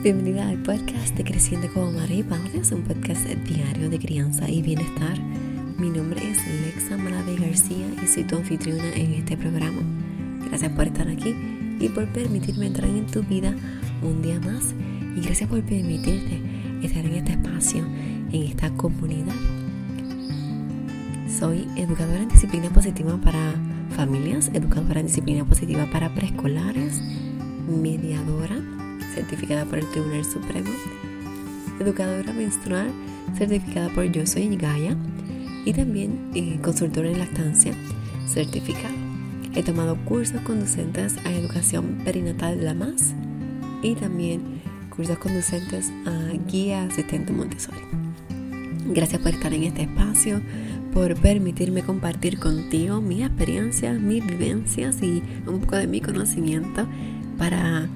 Bienvenida al podcast de Creciendo como Madre y Padre, es un podcast diario de crianza y bienestar. Mi nombre es Lexa Malave García y soy tu anfitriona en este programa. Gracias por estar aquí y por permitirme entrar en tu vida un día más y gracias por permitirte estar en este espacio, en esta comunidad. Soy educadora en disciplina positiva para familias, educadora en disciplina positiva para preescolares, mediadora certificada por el Tribunal Supremo, educadora menstrual certificada por Yo Soy Gaia y también eh, consultora en lactancia certificada. He tomado cursos conducentes a educación perinatal la MAS y también cursos conducentes a guía asistente Montessori. Gracias por estar en este espacio, por permitirme compartir contigo mis experiencias, mis vivencias y un poco de mi conocimiento para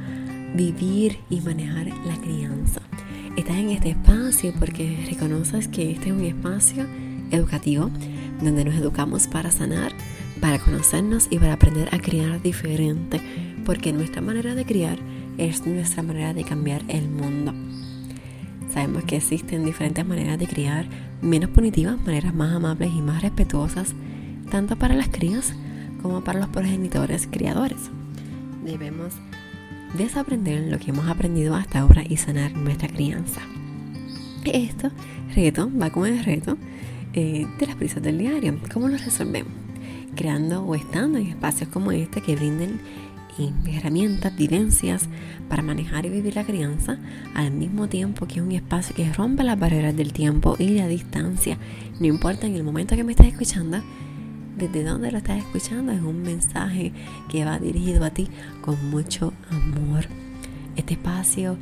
vivir y manejar la crianza. Estás en este espacio porque reconoces que este es un espacio educativo donde nos educamos para sanar, para conocernos y para aprender a criar diferente, porque nuestra manera de criar es nuestra manera de cambiar el mundo. Sabemos que existen diferentes maneras de criar, menos punitivas, maneras más amables y más respetuosas, tanto para las crías como para los progenitores criadores. Debemos desaprender lo que hemos aprendido hasta ahora y sanar nuestra crianza. Esto, reto, va con el reto eh, de las prisas del diario. ¿Cómo lo resolvemos? Creando o estando en espacios como este que brinden herramientas, vivencias para manejar y vivir la crianza, al mismo tiempo que es un espacio que rompe las barreras del tiempo y la distancia. No importa en el momento que me estés escuchando, desde dónde lo estás escuchando, es un mensaje que va dirigido a ti con mucho amor. Este espacio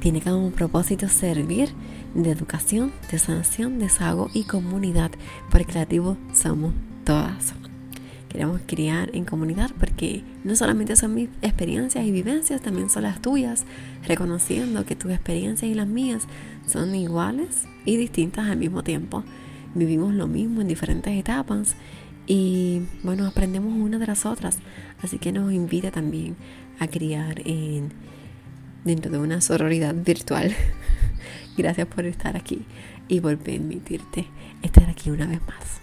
tiene como propósito servir de educación, de sanación, desahogo y comunidad, porque creativos somos todas. Queremos criar en comunidad porque no solamente son mis experiencias y vivencias, también son las tuyas, reconociendo que tus experiencias y las mías son iguales y distintas al mismo tiempo. Vivimos lo mismo en diferentes etapas y bueno, aprendemos una de las otras. Así que nos invita también a criar en, dentro de una sororidad virtual. Gracias por estar aquí y por permitirte estar aquí una vez más.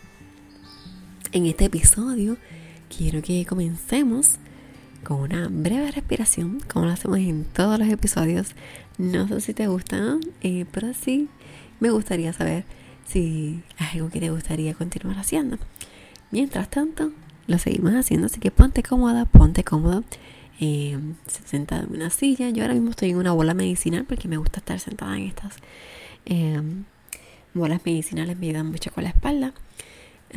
En este episodio quiero que comencemos con una breve respiración, como lo hacemos en todos los episodios. No sé si te gustan, eh, pero sí me gustaría saber si es algo que te gustaría continuar haciendo. Mientras tanto, lo seguimos haciendo, así que ponte cómoda, ponte cómodo. Eh, sentada en una silla. Yo ahora mismo estoy en una bola medicinal porque me gusta estar sentada en estas eh, bolas medicinales, me ayudan mucho con la espalda.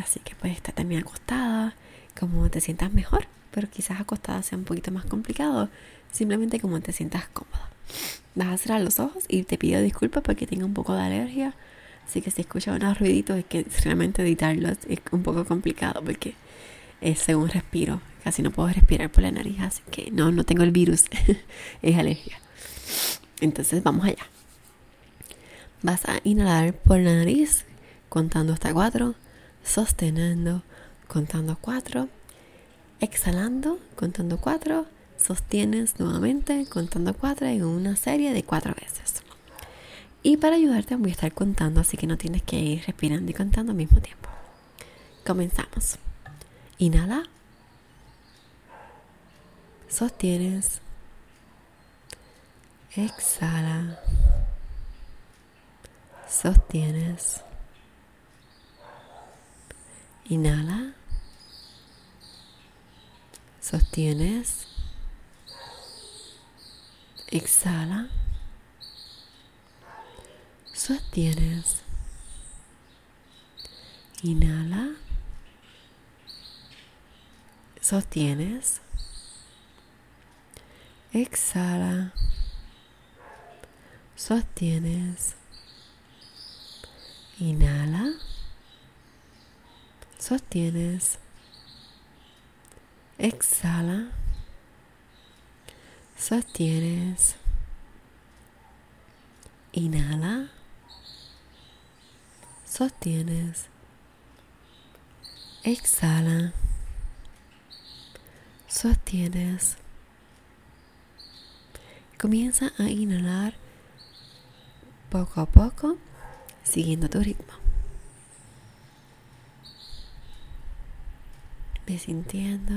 Así que puedes estar también acostada, como te sientas mejor, pero quizás acostada sea un poquito más complicado, simplemente como te sientas cómoda. Vas a cerrar los ojos y te pido disculpas porque tengo un poco de alergia Así que si escucho unos ruiditos es que realmente editarlos es un poco complicado porque es según respiro. Casi no puedo respirar por la nariz, así que no, no tengo el virus. es alergia. Entonces vamos allá. Vas a inhalar por la nariz contando hasta cuatro, sosteniendo contando cuatro, exhalando contando cuatro, sostienes nuevamente contando cuatro en una serie de cuatro veces. Y para ayudarte voy a estar contando, así que no tienes que ir respirando y contando al mismo tiempo. Comenzamos. Inhala. Sostienes. Exhala. Sostienes. Inhala. Sostienes. Exhala sostienes. Inhala. Sostienes. Exhala. Sostienes. Inhala. Sostienes. Exhala. Sostienes. Inhala sostienes, exhala, sostienes, Comienza a inhalar poco a poco, siguiendo tu ritmo. Ve sintiendo.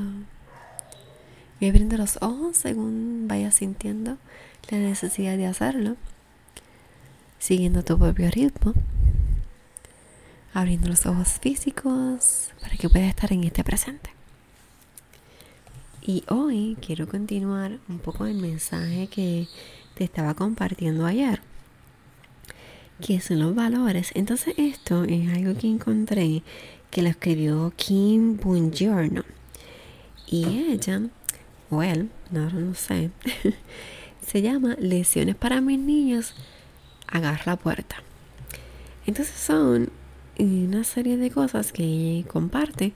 Ve abriendo los ojos según vayas sintiendo la necesidad de hacerlo. Siguiendo tu propio ritmo. Abriendo los ojos físicos para que puedas estar en este presente. Y hoy quiero continuar un poco el mensaje que te estaba compartiendo ayer, que son los valores. Entonces esto es algo que encontré que lo escribió Kim Buongiorno. Y ella, o él, no, no sé, se llama Lesiones para mis niños, agarra la puerta. Entonces son una serie de cosas que comparte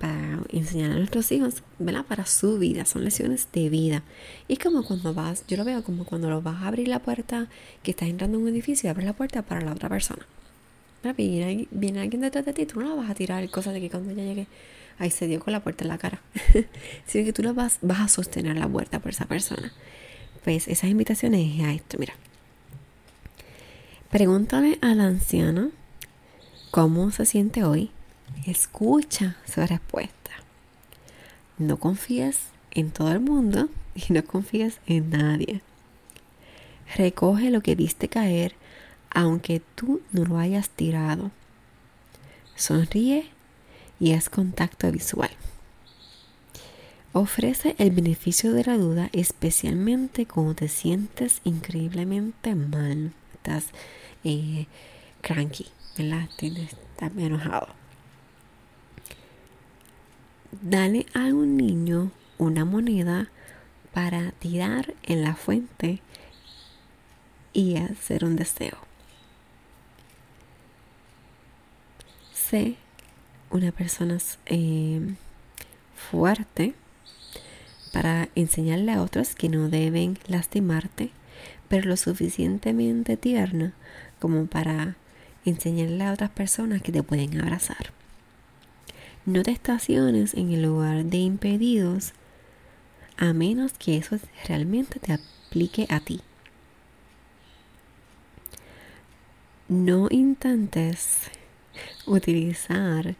para enseñar a nuestros hijos, ¿verdad? Para su vida, son lecciones de vida. Y como cuando vas, yo lo veo como cuando lo vas a abrir la puerta, que estás entrando en un edificio y abres la puerta para la otra persona. Viene, viene alguien detrás de ti, tú no la vas a tirar, cosa de que cuando ya llegue, ahí se dio con la puerta en la cara. Sino que tú la vas, vas a sostener la puerta por esa persona. Pues esas invitaciones es a esto, mira. Pregúntale al anciano cómo se siente hoy Escucha su respuesta. No confíes en todo el mundo y no confíes en nadie. Recoge lo que viste caer aunque tú no lo hayas tirado. Sonríe y haz contacto visual. Ofrece el beneficio de la duda especialmente cuando te sientes increíblemente mal. Estás eh, cranky, ¿verdad? Estás enojado. Dale a un niño una moneda para tirar en la fuente y hacer un deseo. Sé una persona eh, fuerte para enseñarle a otros que no deben lastimarte, pero lo suficientemente tierna como para enseñarle a otras personas que te pueden abrazar. No te estaciones en el lugar de impedidos a menos que eso realmente te aplique a ti. No intentes utilizar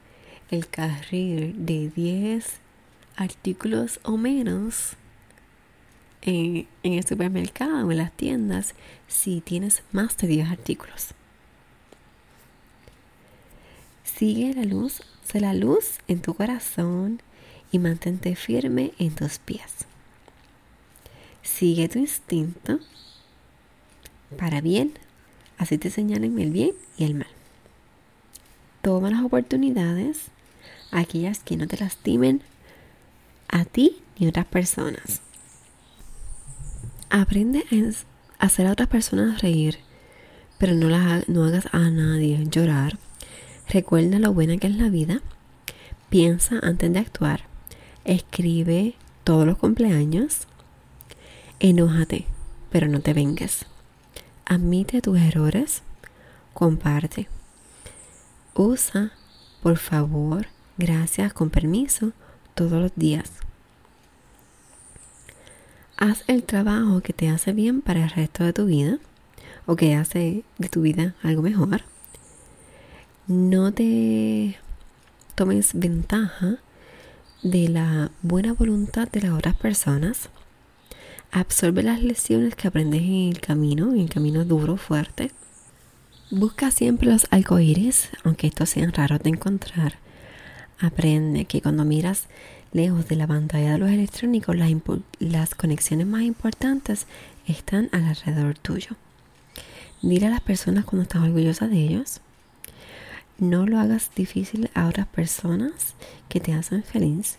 el carril de 10 artículos o menos en, en, el supermercado o en las tiendas si tienes más de 10 artículos. Sigue la luz Sé la luz en tu corazón y mantente firme en tus pies. Sigue tu instinto para bien, así te señalen el bien y el mal. Toma las oportunidades, aquellas que no te lastimen a ti ni a otras personas. Aprende a hacer a otras personas reír, pero no, no hagas a nadie llorar Recuerda lo buena que es la vida. Piensa antes de actuar. Escribe todos los cumpleaños. Enójate, pero no te vengas. Admite tus errores. Comparte. Usa, por favor, gracias, con permiso, todos los días. Haz el trabajo que te hace bien para el resto de tu vida o que hace de tu vida algo mejor no te tomes ventaja de la buena voluntad de las otras personas. Absorbe las lecciones que aprendes en el camino, en el camino duro, fuerte. Busca siempre los arcoíris, aunque estos sean raros de encontrar. Aprende que cuando miras lejos de la pantalla de los electrónicos, las, las conexiones más importantes están alrededor tuyo. Dile a las personas cuando estás orgullosa de ellos. No lo hagas difícil a otras personas que te hacen feliz.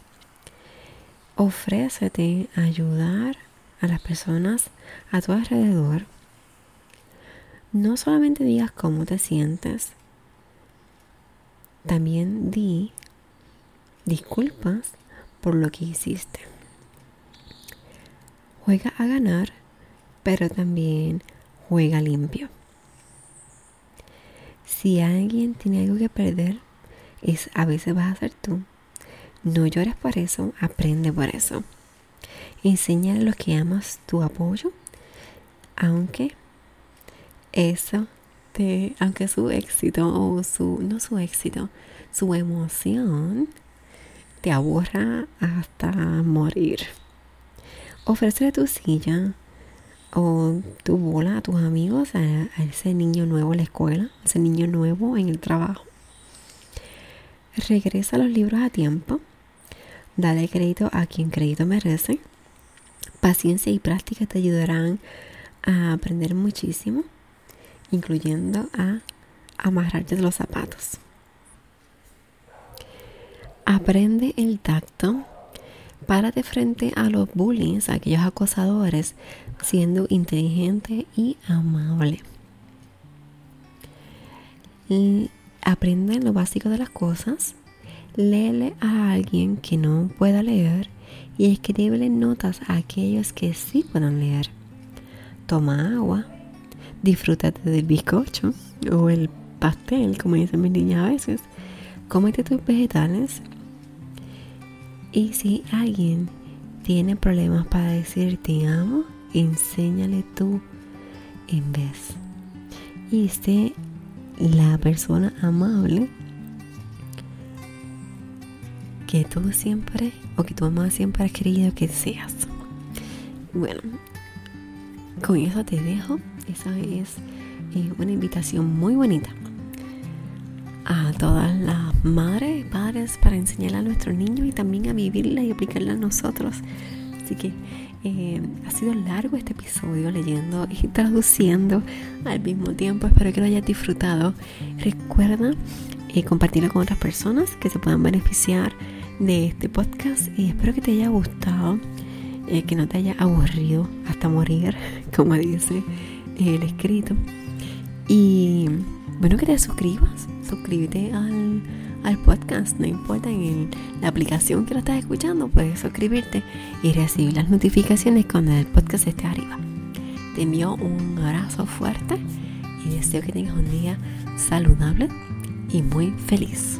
Ofrécete a ayudar a las personas a tu alrededor. No solamente digas cómo te sientes, también di disculpas por lo que hiciste. Juega a ganar, pero también juega limpio. Si alguien tiene algo que perder, es a veces vas a ser tú. No llores por eso, aprende por eso. Enseña a los que amas tu apoyo aunque eso te, aunque su éxito o su, no su éxito, su emoción te aburra hasta morir. Ofrecerle tu silla o tu bola a tus amigos, a, ese niño nuevo en la escuela, ese niño nuevo en el trabajo. Regresa los libros a tiempo. Dale crédito a quien crédito merece. Paciencia y práctica te ayudarán a aprender muchísimo, incluyendo a amarrarte los zapatos. Aprende el tacto. Párate frente a los bullies, a aquellos acosadores, siendo inteligente y amable. aprende lo básico de las cosas. Léele a alguien que no pueda leer y escríbele notas a aquellos que sí puedan leer. Toma agua, disfrútate del bizcocho o el pastel, como dicen mis niñas a veces. Cómete tus vegetales y si alguien tiene problemas para decir te amo, enséñale tú en vez. Y sé la persona amable que tú siempre o que tu mamá siempre ha querido que seas. Bueno, con eso te dejo. Esa es eh, una invitación muy bonita a todas las madres y padres para enseñarla a nuestros niños y también a vivirla y aplicarla a nosotros. Así que eh, ha sido largo este episodio leyendo y traduciendo al mismo tiempo. Espero que lo hayas disfrutado. Recuerda eh, compartirlo con otras personas que se puedan beneficiar de este podcast y espero que te haya gustado, eh, que no te haya aburrido hasta morir, como dice el escrito. Y bueno, que te suscribas, suscríbete al, no importa en la aplicación que lo estás escuchando, puedes suscribirte y recibir las notificaciones cuando el podcast esté arriba. Te envío un abrazo fuerte y deseo que tengas un día saludable y muy feliz.